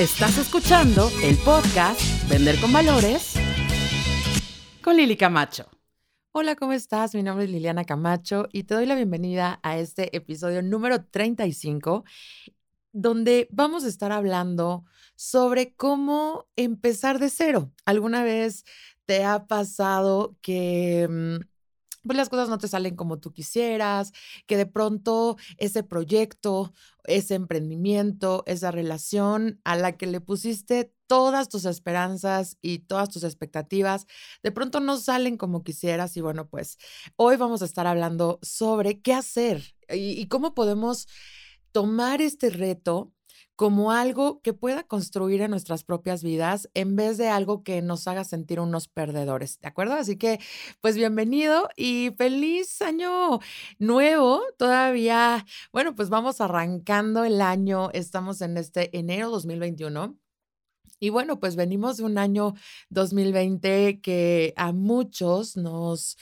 Estás escuchando el podcast Vender con Valores con Lili Camacho. Hola, ¿cómo estás? Mi nombre es Liliana Camacho y te doy la bienvenida a este episodio número 35, donde vamos a estar hablando sobre cómo empezar de cero. ¿Alguna vez te ha pasado que mm, pues las cosas no te salen como tú quisieras, que de pronto ese proyecto, ese emprendimiento, esa relación a la que le pusiste todas tus esperanzas y todas tus expectativas, de pronto no salen como quisieras y bueno, pues hoy vamos a estar hablando sobre qué hacer y, y cómo podemos tomar este reto como algo que pueda construir en nuestras propias vidas en vez de algo que nos haga sentir unos perdedores, ¿de acuerdo? Así que, pues bienvenido y feliz año nuevo. Todavía, bueno, pues vamos arrancando el año, estamos en este enero 2021. Y bueno, pues venimos de un año 2020 que a muchos nos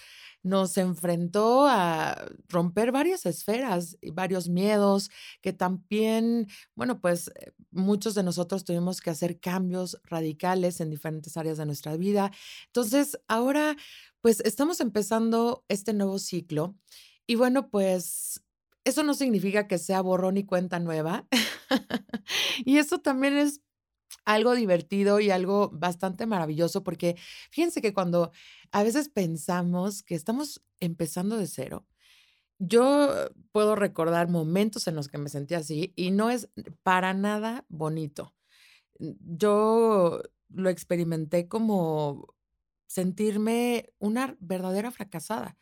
nos enfrentó a romper varias esferas y varios miedos que también, bueno, pues eh, muchos de nosotros tuvimos que hacer cambios radicales en diferentes áreas de nuestra vida. Entonces, ahora, pues estamos empezando este nuevo ciclo y bueno, pues eso no significa que sea borrón y cuenta nueva. y eso también es algo divertido y algo bastante maravilloso, porque fíjense que cuando a veces pensamos que estamos empezando de cero, yo puedo recordar momentos en los que me sentí así y no es para nada bonito. Yo lo experimenté como sentirme una verdadera fracasada.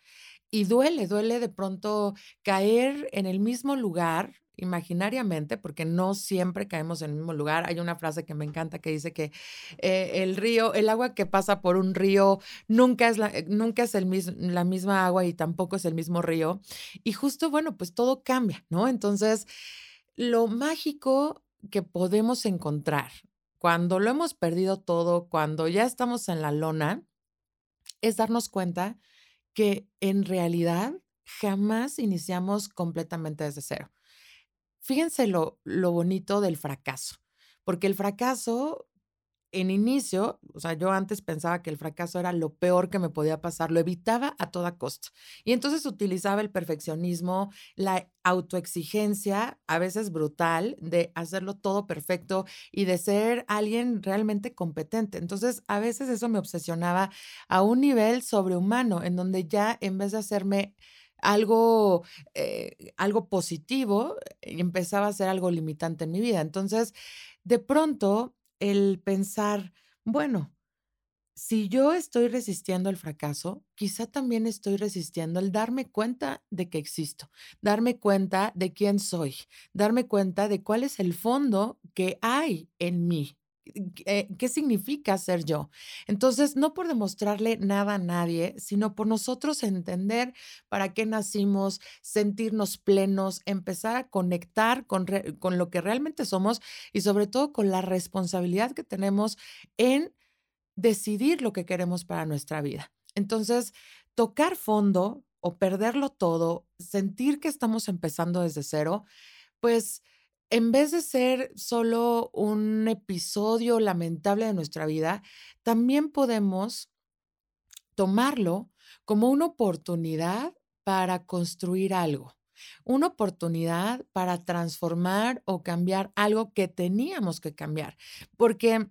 Y duele, duele de pronto caer en el mismo lugar imaginariamente, porque no siempre caemos en el mismo lugar. Hay una frase que me encanta que dice que eh, el río, el agua que pasa por un río nunca es, la, eh, nunca es el la misma agua y tampoco es el mismo río. Y justo, bueno, pues todo cambia, ¿no? Entonces, lo mágico que podemos encontrar cuando lo hemos perdido todo, cuando ya estamos en la lona, es darnos cuenta que en realidad jamás iniciamos completamente desde cero. Fíjense lo, lo bonito del fracaso, porque el fracaso en inicio, o sea, yo antes pensaba que el fracaso era lo peor que me podía pasar, lo evitaba a toda costa. Y entonces utilizaba el perfeccionismo, la autoexigencia, a veces brutal, de hacerlo todo perfecto y de ser alguien realmente competente. Entonces, a veces eso me obsesionaba a un nivel sobrehumano, en donde ya en vez de hacerme algo, eh, algo positivo, empezaba a ser algo limitante en mi vida. Entonces, de pronto, el pensar, bueno, si yo estoy resistiendo el fracaso, quizá también estoy resistiendo el darme cuenta de que existo, darme cuenta de quién soy, darme cuenta de cuál es el fondo que hay en mí, eh, qué significa ser yo. Entonces, no por demostrarle nada a nadie, sino por nosotros entender para qué nacimos, sentirnos plenos, empezar a conectar con, con lo que realmente somos y sobre todo con la responsabilidad que tenemos en decidir lo que queremos para nuestra vida. Entonces, tocar fondo o perderlo todo, sentir que estamos empezando desde cero, pues en vez de ser solo un episodio lamentable de nuestra vida, también podemos tomarlo como una oportunidad para construir algo, una oportunidad para transformar o cambiar algo que teníamos que cambiar, porque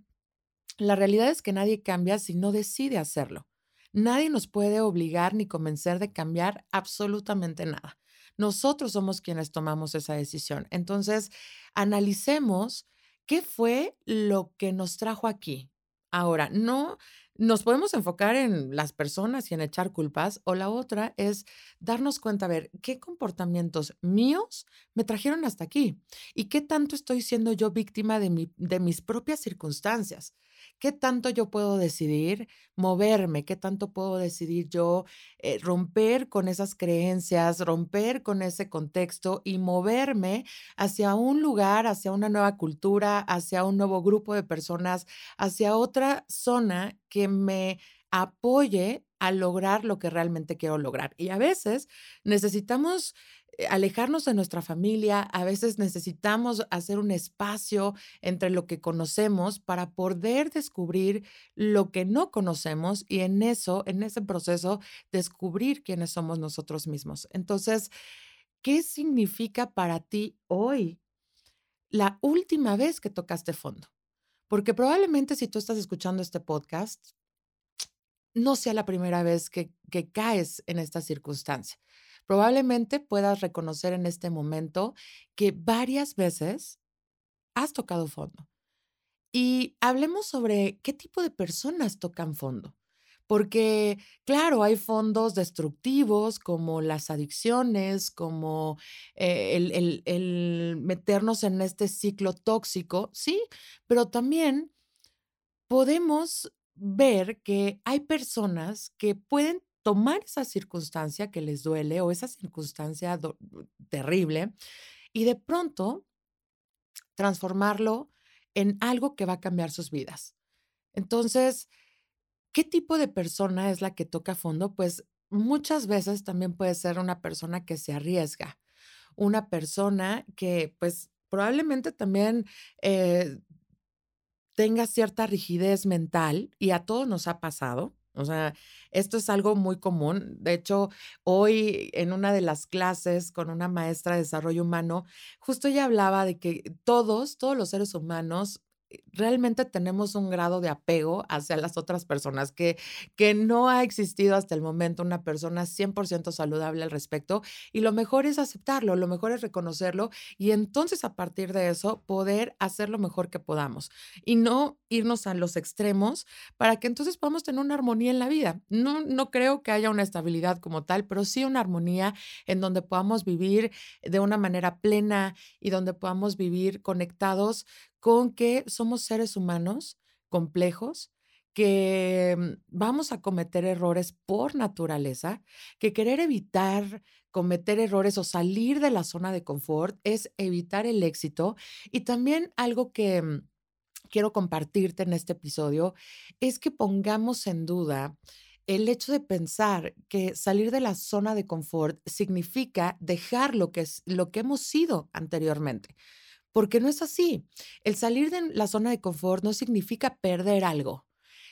la realidad es que nadie cambia si no decide hacerlo. Nadie nos puede obligar ni convencer de cambiar absolutamente nada. Nosotros somos quienes tomamos esa decisión. Entonces, analicemos qué fue lo que nos trajo aquí. Ahora, no nos podemos enfocar en las personas y en echar culpas, o la otra es darnos cuenta, a ver, qué comportamientos míos me trajeron hasta aquí y qué tanto estoy siendo yo víctima de, mi, de mis propias circunstancias. ¿Qué tanto yo puedo decidir moverme? ¿Qué tanto puedo decidir yo eh, romper con esas creencias, romper con ese contexto y moverme hacia un lugar, hacia una nueva cultura, hacia un nuevo grupo de personas, hacia otra zona que me apoye a lograr lo que realmente quiero lograr. Y a veces necesitamos eh, alejarnos de nuestra familia, a veces necesitamos hacer un espacio entre lo que conocemos para poder descubrir lo que no conocemos y en eso, en ese proceso, descubrir quiénes somos nosotros mismos. Entonces, ¿qué significa para ti hoy la última vez que tocaste fondo? Porque probablemente si tú estás escuchando este podcast, no sea la primera vez que, caes en esta circunstancia. Probablemente puedas reconocer en este momento que varias veces has tocado fondo. Y hablemos sobre qué tipo de personas tocan fondo. Porque, claro, hay fondos destructivos como las adicciones, como eh, el, el, el meternos en este ciclo tóxico, sí, pero también podemos ver que hay personas que pueden tomar esa circunstancia que les duele o esa circunstancia terrible y de pronto transformarlo en algo que va a cambiar sus vidas. Entonces, ¿qué tipo de persona es la que toca fondo? Pues muchas veces también puede ser una persona que se arriesga, una persona que pues probablemente también eh, tenga cierta rigidez mental y a todos nos ha pasado. O sea, esto es algo muy común. De hecho, hoy en una de las clases con una maestra de desarrollo humano, justo ella hablaba de que todos, todos los seres humanos realmente tenemos un grado de apego hacia las otras personas, que, que no ha existido hasta el momento una persona 100% saludable al respecto. Y lo mejor es aceptarlo, lo mejor es reconocerlo y entonces a partir de eso poder hacer lo mejor que podamos y no irnos a los extremos para que entonces podamos tener una armonía en la vida. No, no creo que haya una estabilidad como tal, pero sí una armonía en donde podamos vivir de una manera plena y donde podamos vivir conectados con que somos seres humanos complejos, que mm, vamos a cometer errores por naturaleza, que querer evitar cometer errores o salir de la zona de confort es evitar el éxito. Y también algo que mm, quiero compartirte en este episodio es que pongamos en duda el hecho de pensar que salir de la zona de confort significa dejar lo que es lo que hemos sido anteriormente porque no es así. El salir de la zona de confort no significa perder algo,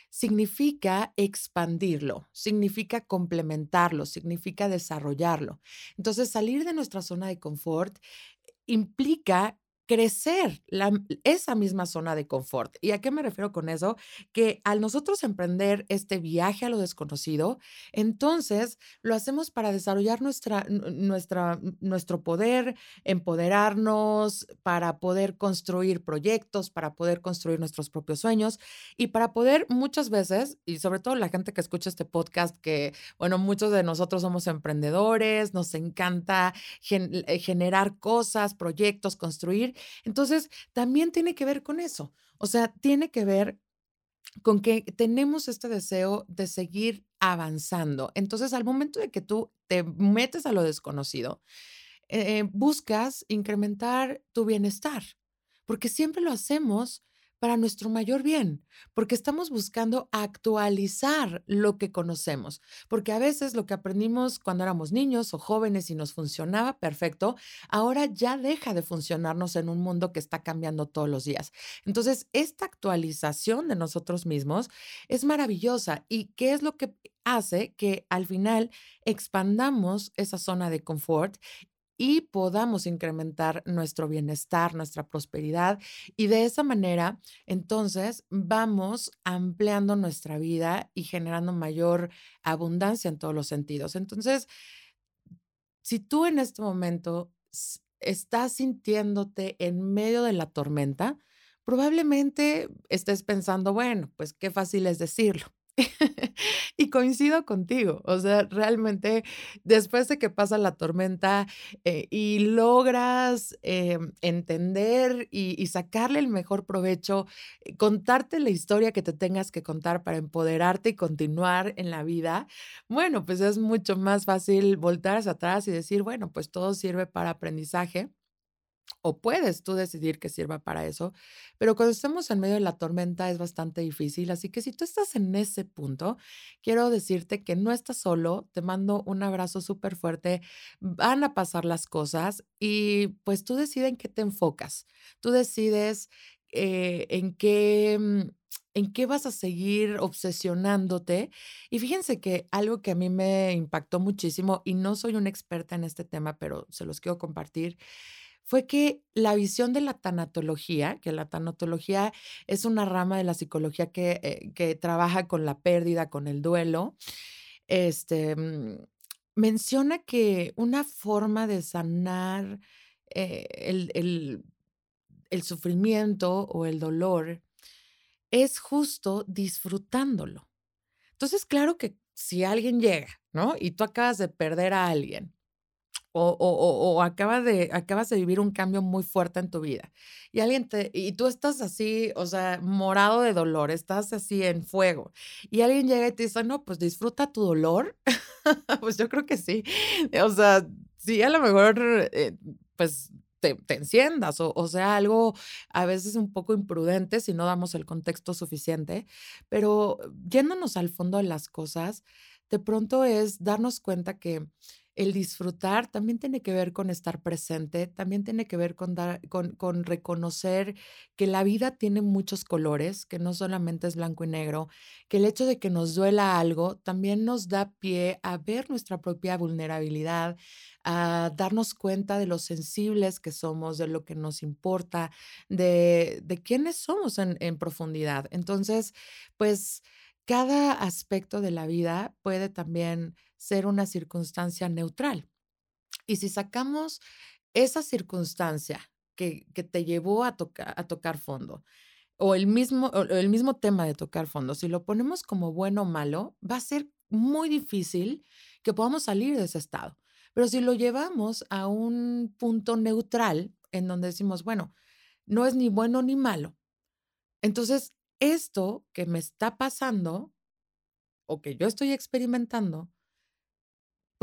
significa expandirlo, significa complementarlo, significa desarrollarlo. Entonces, salir de nuestra zona de confort implica crecer esa misma zona de confort. ¿Y a qué me refiero con eso? Que al nosotros emprender este viaje a lo desconocido, entonces lo hacemos para desarrollar nuestra, nuestra, nuestro poder, empoderarnos, para poder construir proyectos, para poder construir nuestros propios sueños y para poder muchas veces, y sobre todo la gente que escucha este podcast, que, bueno, muchos de nosotros somos emprendedores, nos encanta eh, generar cosas, proyectos, construir entonces, también tiene que ver con eso. O sea, tiene que ver con que tenemos este deseo de seguir avanzando. Entonces, al momento de que tú te metes a lo desconocido, eh, buscas incrementar tu bienestar, porque siempre lo hacemos para nuestro mayor bien, porque estamos buscando actualizar lo que conocemos, porque a veces lo que aprendimos cuando éramos niños o jóvenes y nos funcionaba perfecto, ahora ya deja de funcionarnos en un mundo que está cambiando todos los días. Entonces, esta actualización de nosotros mismos es maravillosa y ¿qué es lo que hace que al final expandamos esa zona de confort y podamos incrementar nuestro bienestar, nuestra prosperidad. Y de esa manera, entonces, vamos ampliando nuestra vida y generando mayor abundancia en todos los sentidos. Entonces, si tú en este momento estás sintiéndote en medio de la tormenta, probablemente estés pensando, bueno, pues qué fácil es decirlo. y coincido contigo, o sea, realmente después de que pasa la tormenta eh, y logras eh, entender y, sacarle el mejor provecho, eh, contarte la historia que te tengas que contar para empoderarte y continuar en la vida, bueno, pues es mucho más fácil voltar hacia atrás y decir, bueno, pues todo sirve para aprendizaje o puedes tú decidir que sirva para eso, pero cuando estamos en medio de la tormenta es bastante difícil, así que si tú estás en ese punto, quiero decirte que no estás solo, te mando un abrazo súper fuerte, van a pasar las cosas y pues tú decides en qué te enfocas, tú decides eh, en qué... Mm, en qué vas a seguir obsesionándote. Y fíjense que algo que a mí me impactó muchísimo, y no soy una experta en este tema, pero se los quiero compartir, fue que la visión de la tanatología, que la tanatología es una rama de la psicología que, eh, que trabaja con la pérdida, con el duelo, este, mm, menciona que una forma de sanar eh, el, el, el sufrimiento o el dolor es justo disfrutándolo. Entonces, claro que si alguien llega, ¿no? Y tú acabas de perder a alguien o, o, o, acabas de, acabas de vivir un cambio muy fuerte en tu vida y alguien te, y tú estás así, o sea, morado de dolor, estás así en fuego y alguien llega y te dice, no, pues disfruta tu dolor, pues yo creo que sí, o sea, sí, a lo mejor, eh, pues te, te, enciendas o, o sea algo a veces un poco imprudente si no damos el contexto suficiente, pero yéndonos al fondo de las cosas, de pronto es darnos cuenta que el disfrutar también tiene que ver con estar presente, también tiene que ver con, dar, con, con, reconocer que la vida tiene muchos colores, que no solamente es blanco y negro, que el hecho de que nos duela algo también nos da pie a ver nuestra propia vulnerabilidad, a darnos cuenta de lo sensibles que somos, de lo que nos importa, de, de quiénes somos en, en profundidad. Entonces, pues cada aspecto de la vida puede también ser una circunstancia neutral. Y si sacamos esa circunstancia que, que te llevó a, tocar a tocar fondo, o el, mismo, o el mismo tema de tocar fondo, si lo ponemos como bueno o malo, va a ser muy difícil que podamos salir de ese estado. Pero si lo llevamos a un punto neutral, en donde decimos, bueno, no es ni bueno ni malo, entonces esto que me está pasando o que yo estoy experimentando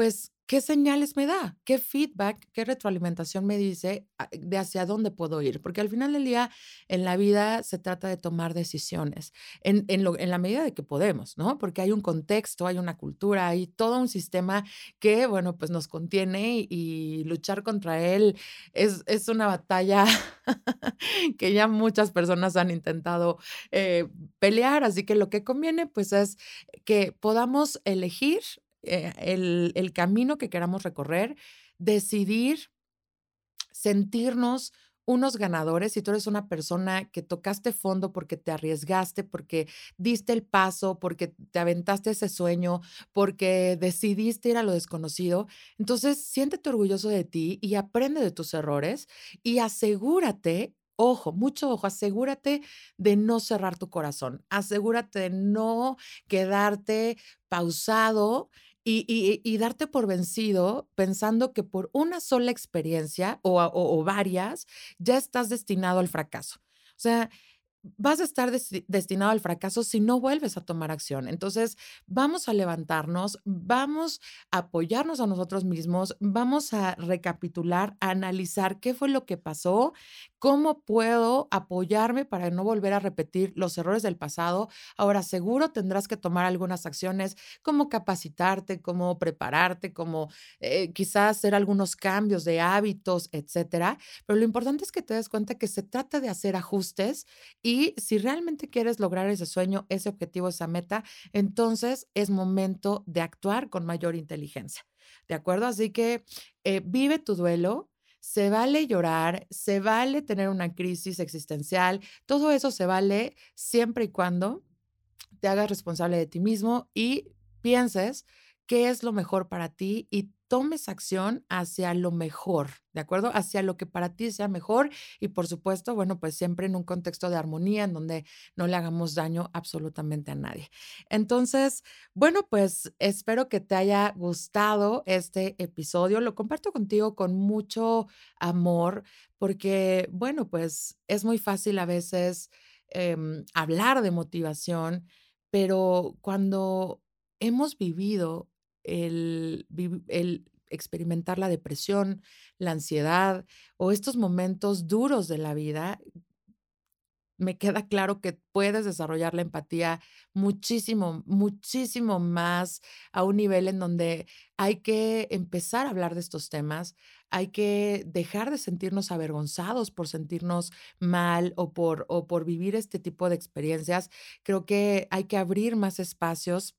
pues, ¿qué señales me da? ¿Qué feedback, qué retroalimentación me dice ah, de hacia dónde puedo ir? Porque al final del día, en la vida se trata de tomar decisiones en, en, lo, en la medida de que podemos, ¿no? Porque hay un contexto, hay una cultura, hay todo un sistema que, bueno, pues nos contiene y, y luchar contra él es, es una batalla que ya muchas personas han intentado eh, pelear. Así que lo que conviene, pues, es que podamos elegir eh, el, el camino que queramos recorrer, decidir sentirnos unos ganadores, si tú eres una persona que tocaste fondo porque te arriesgaste, porque diste el paso, porque te aventaste ese sueño, porque decidiste ir a lo desconocido, entonces siéntete orgulloso de ti y aprende de tus errores y asegúrate Ojo, mucho ojo, asegúrate de no cerrar tu corazón, asegúrate de no quedarte pausado y, darte por vencido pensando que por una sola experiencia o, varias ya estás destinado al fracaso. O sea, vas a estar destinado al fracaso si no vuelves a tomar acción. Entonces, vamos a levantarnos, vamos a apoyarnos a nosotros mismos, vamos a recapitular, a analizar qué fue lo que pasó, cómo puedo apoyarme para no volver a repetir los errores del pasado. Ahora, seguro tendrás que tomar algunas acciones como capacitarte, como prepararte, como eh, quizás hacer algunos cambios de hábitos, etcétera. Pero lo importante es que te des cuenta que se trata de hacer ajustes y si realmente quieres lograr ese sueño, ese objetivo, esa meta, entonces es momento de actuar con mayor inteligencia. ¿De acuerdo? Así que eh, vive tu duelo, se vale llorar, se vale tener una crisis existencial, todo eso se vale siempre y cuando te hagas responsable de ti mismo y pienses qué es lo mejor para ti y tomes acción hacia lo mejor, ¿de acuerdo? Hacia lo que para ti sea mejor y por supuesto, bueno, pues siempre en un contexto de armonía en donde no le hagamos daño absolutamente a nadie. Entonces, bueno, pues espero que te haya gustado este episodio. Lo comparto contigo con mucho amor porque, bueno, pues es muy fácil a veces eh, hablar de motivación, pero cuando hemos vivido el, experimentar la depresión, la ansiedad o estos momentos duros de la vida, me queda claro que puedes desarrollar la empatía muchísimo, muchísimo más a un nivel en donde hay que empezar a hablar de estos temas, hay que dejar de sentirnos avergonzados por sentirnos mal o por, o por vivir este tipo de experiencias. Creo que hay que abrir más espacios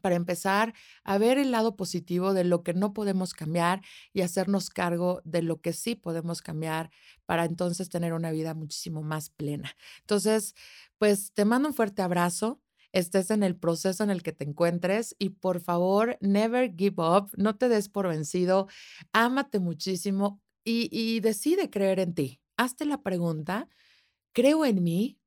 para empezar a ver el lado positivo de lo que no podemos cambiar y hacernos cargo de lo que sí podemos cambiar para entonces tener una vida muchísimo más plena. Entonces, pues te mando un fuerte abrazo estés en el proceso en el que te encuentres y por favor, never give up, no te des por vencido, ámate muchísimo y, y decide creer en ti. Hazte la pregunta, ¿creo en mí?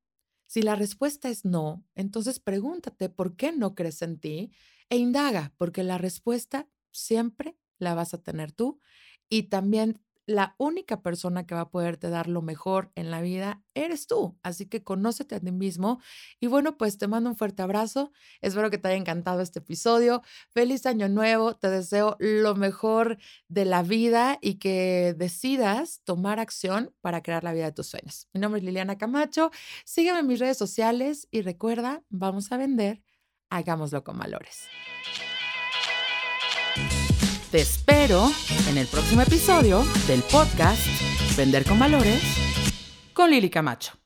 Si la respuesta es no, entonces pregúntate por qué no crees en ti e indaga, porque la respuesta siempre la vas a tener tú y también la única persona que va a poderte dar lo mejor en la vida eres tú. Así que conócete a ti mismo. Y bueno, pues te mando un fuerte abrazo. Espero que te haya encantado este episodio. Feliz año nuevo. Te deseo lo mejor de la vida y que decidas tomar acción para crear la vida de tus sueños. Mi nombre es Liliana Camacho. Sígueme en mis redes sociales y recuerda, vamos a vender. Hagámoslo con valores. Te espero en el próximo episodio del podcast Vender con Valores con Lili Camacho.